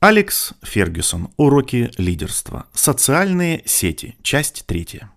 Алекс Фергюсон. Уроки лидерства. Социальные сети. Часть третья.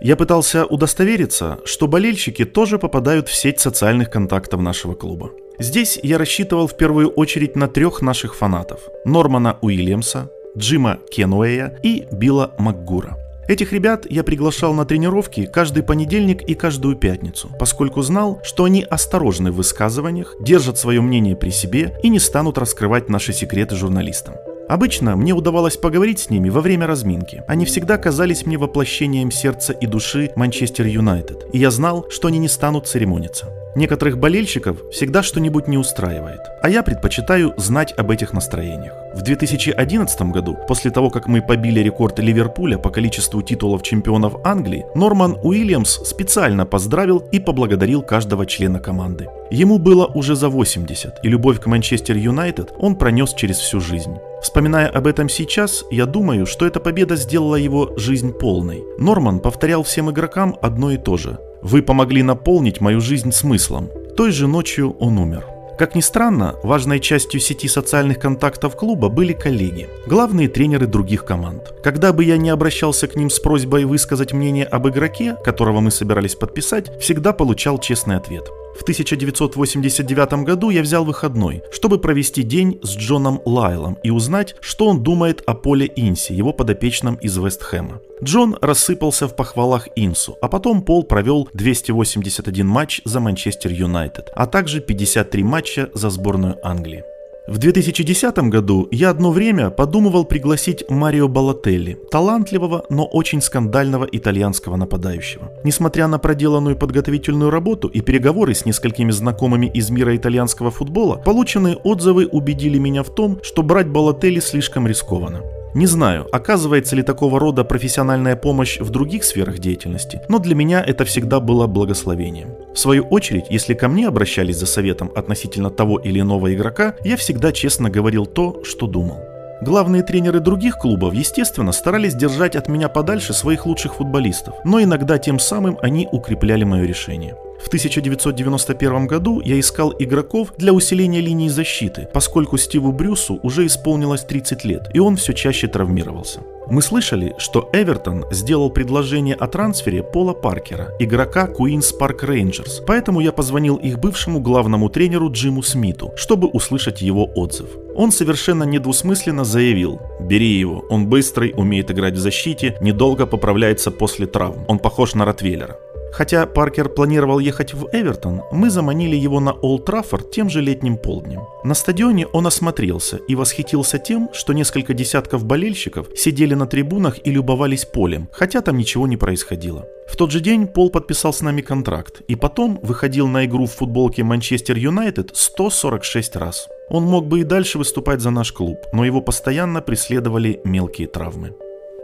Я пытался удостовериться, что болельщики тоже попадают в сеть социальных контактов нашего клуба. Здесь я рассчитывал в первую очередь на трех наших фанатов. Нормана Уильямса, Джима Кенуэя и Билла Макгура – Этих ребят я приглашал на тренировки каждый понедельник и каждую пятницу, поскольку знал, что они осторожны в высказываниях, держат свое мнение при себе и не станут раскрывать наши секреты журналистам. Обычно мне удавалось поговорить с ними во время разминки. Они всегда казались мне воплощением сердца и души Манчестер Юнайтед, и я знал, что они не станут церемониться. Некоторых болельщиков всегда что-нибудь не устраивает, а я предпочитаю знать об этих настроениях. В 2011 году, после того, как мы побили рекорд Ливерпуля по количеству титулов чемпионов Англии, Норман Уильямс специально поздравил и поблагодарил каждого члена команды. Ему было уже за 80, и любовь к Манчестер Юнайтед он пронес через всю жизнь. Вспоминая об этом сейчас, я думаю, что эта победа сделала его жизнь полной. Норман повторял всем игрокам одно и то же. Вы помогли наполнить мою жизнь смыслом. Той же ночью он умер. Как ни странно, важной частью сети социальных контактов клуба были коллеги, главные тренеры других команд. Когда бы я не обращался к ним с просьбой высказать мнение об игроке, которого мы собирались подписать, всегда получал честный ответ. В 1989 году я взял выходной, чтобы провести день с Джоном Лайлом и узнать, что он думает о Поле Инси, его подопечном из Вестхэма. Джон рассыпался в похвалах Инсу, а потом Пол провел 281 матч за Манчестер Юнайтед, а также 53 матча за сборную Англии. В 2010 году я одно время подумывал пригласить Марио Балотелли, талантливого, но очень скандального итальянского нападающего. Несмотря на проделанную подготовительную работу и переговоры с несколькими знакомыми из мира итальянского футбола, полученные отзывы убедили меня в том, что брать Балотелли слишком рискованно. Не знаю, оказывается ли такого рода профессиональная помощь в других сферах деятельности, но для меня это всегда было благословением. В свою очередь, если ко мне обращались за советом относительно того или иного игрока, я всегда честно говорил то, что думал. Главные тренеры других клубов, естественно, старались держать от меня подальше своих лучших футболистов, но иногда тем самым они укрепляли мое решение. В 1991 году я искал игроков для усиления линии защиты, поскольку Стиву Брюсу уже исполнилось 30 лет, и он все чаще травмировался. Мы слышали, что Эвертон сделал предложение о трансфере Пола Паркера, игрока Queen's Park Rangers, поэтому я позвонил их бывшему главному тренеру Джиму Смиту, чтобы услышать его отзыв. Он совершенно недвусмысленно заявил «Бери его, он быстрый, умеет играть в защите, недолго поправляется после травм, он похож на Ротвейлера». Хотя Паркер планировал ехать в Эвертон, мы заманили его на Олд Траффорд тем же летним полднем. На стадионе он осмотрелся и восхитился тем, что несколько десятков болельщиков сидели на трибунах и любовались полем, хотя там ничего не происходило. В тот же день Пол подписал с нами контракт и потом выходил на игру в футболке Манчестер Юнайтед 146 раз. Он мог бы и дальше выступать за наш клуб, но его постоянно преследовали мелкие травмы.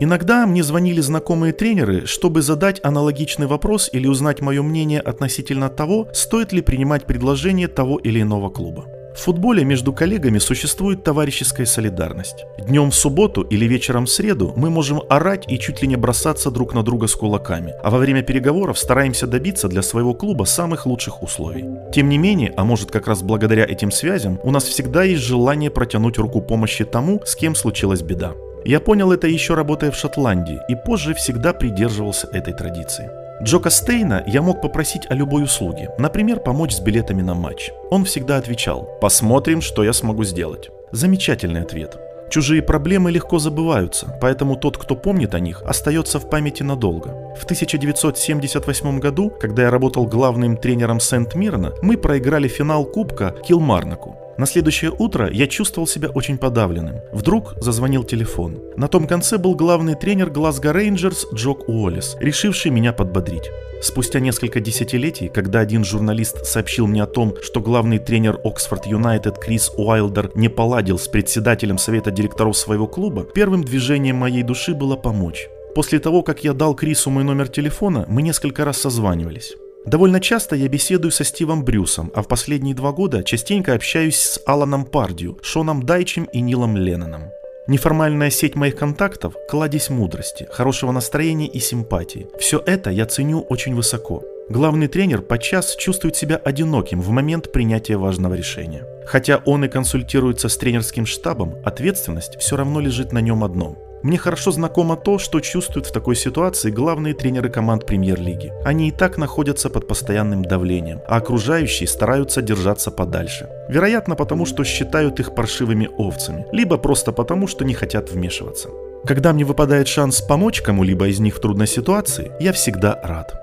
Иногда мне звонили знакомые тренеры, чтобы задать аналогичный вопрос или узнать мое мнение относительно того, стоит ли принимать предложение того или иного клуба. В футболе между коллегами существует товарищеская солидарность. Днем в субботу или вечером в среду мы можем орать и чуть ли не бросаться друг на друга с кулаками, а во время переговоров стараемся добиться для своего клуба самых лучших условий. Тем не менее, а может как раз благодаря этим связям, у нас всегда есть желание протянуть руку помощи тому, с кем случилась беда. Я понял это еще работая в Шотландии и позже всегда придерживался этой традиции. Джока Стейна я мог попросить о любой услуге, например, помочь с билетами на матч. Он всегда отвечал «Посмотрим, что я смогу сделать». Замечательный ответ. Чужие проблемы легко забываются, поэтому тот, кто помнит о них, остается в памяти надолго. В 1978 году, когда я работал главным тренером Сент-Мирна, мы проиграли финал Кубка Килмарнаку. На следующее утро я чувствовал себя очень подавленным. Вдруг зазвонил телефон. На том конце был главный тренер Глазго Рейнджерс Джок Уоллес, решивший меня подбодрить. Спустя несколько десятилетий, когда один журналист сообщил мне о том, что главный тренер Оксфорд Юнайтед Крис Уайлдер не поладил с председателем совета директоров своего клуба, первым движением моей души было помочь. После того, как я дал Крису мой номер телефона, мы несколько раз созванивались. Довольно часто я беседую со Стивом Брюсом, а в последние два года частенько общаюсь с Аланом Пардью, Шоном Дайчем и Нилом Ленноном. Неформальная сеть моих контактов – кладезь мудрости, хорошего настроения и симпатии. Все это я ценю очень высоко. Главный тренер подчас чувствует себя одиноким в момент принятия важного решения. Хотя он и консультируется с тренерским штабом, ответственность все равно лежит на нем одном. Мне хорошо знакомо то, что чувствуют в такой ситуации главные тренеры команд премьер-лиги. Они и так находятся под постоянным давлением, а окружающие стараются держаться подальше. Вероятно, потому что считают их паршивыми овцами, либо просто потому, что не хотят вмешиваться. Когда мне выпадает шанс помочь кому-либо из них в трудной ситуации, я всегда рад.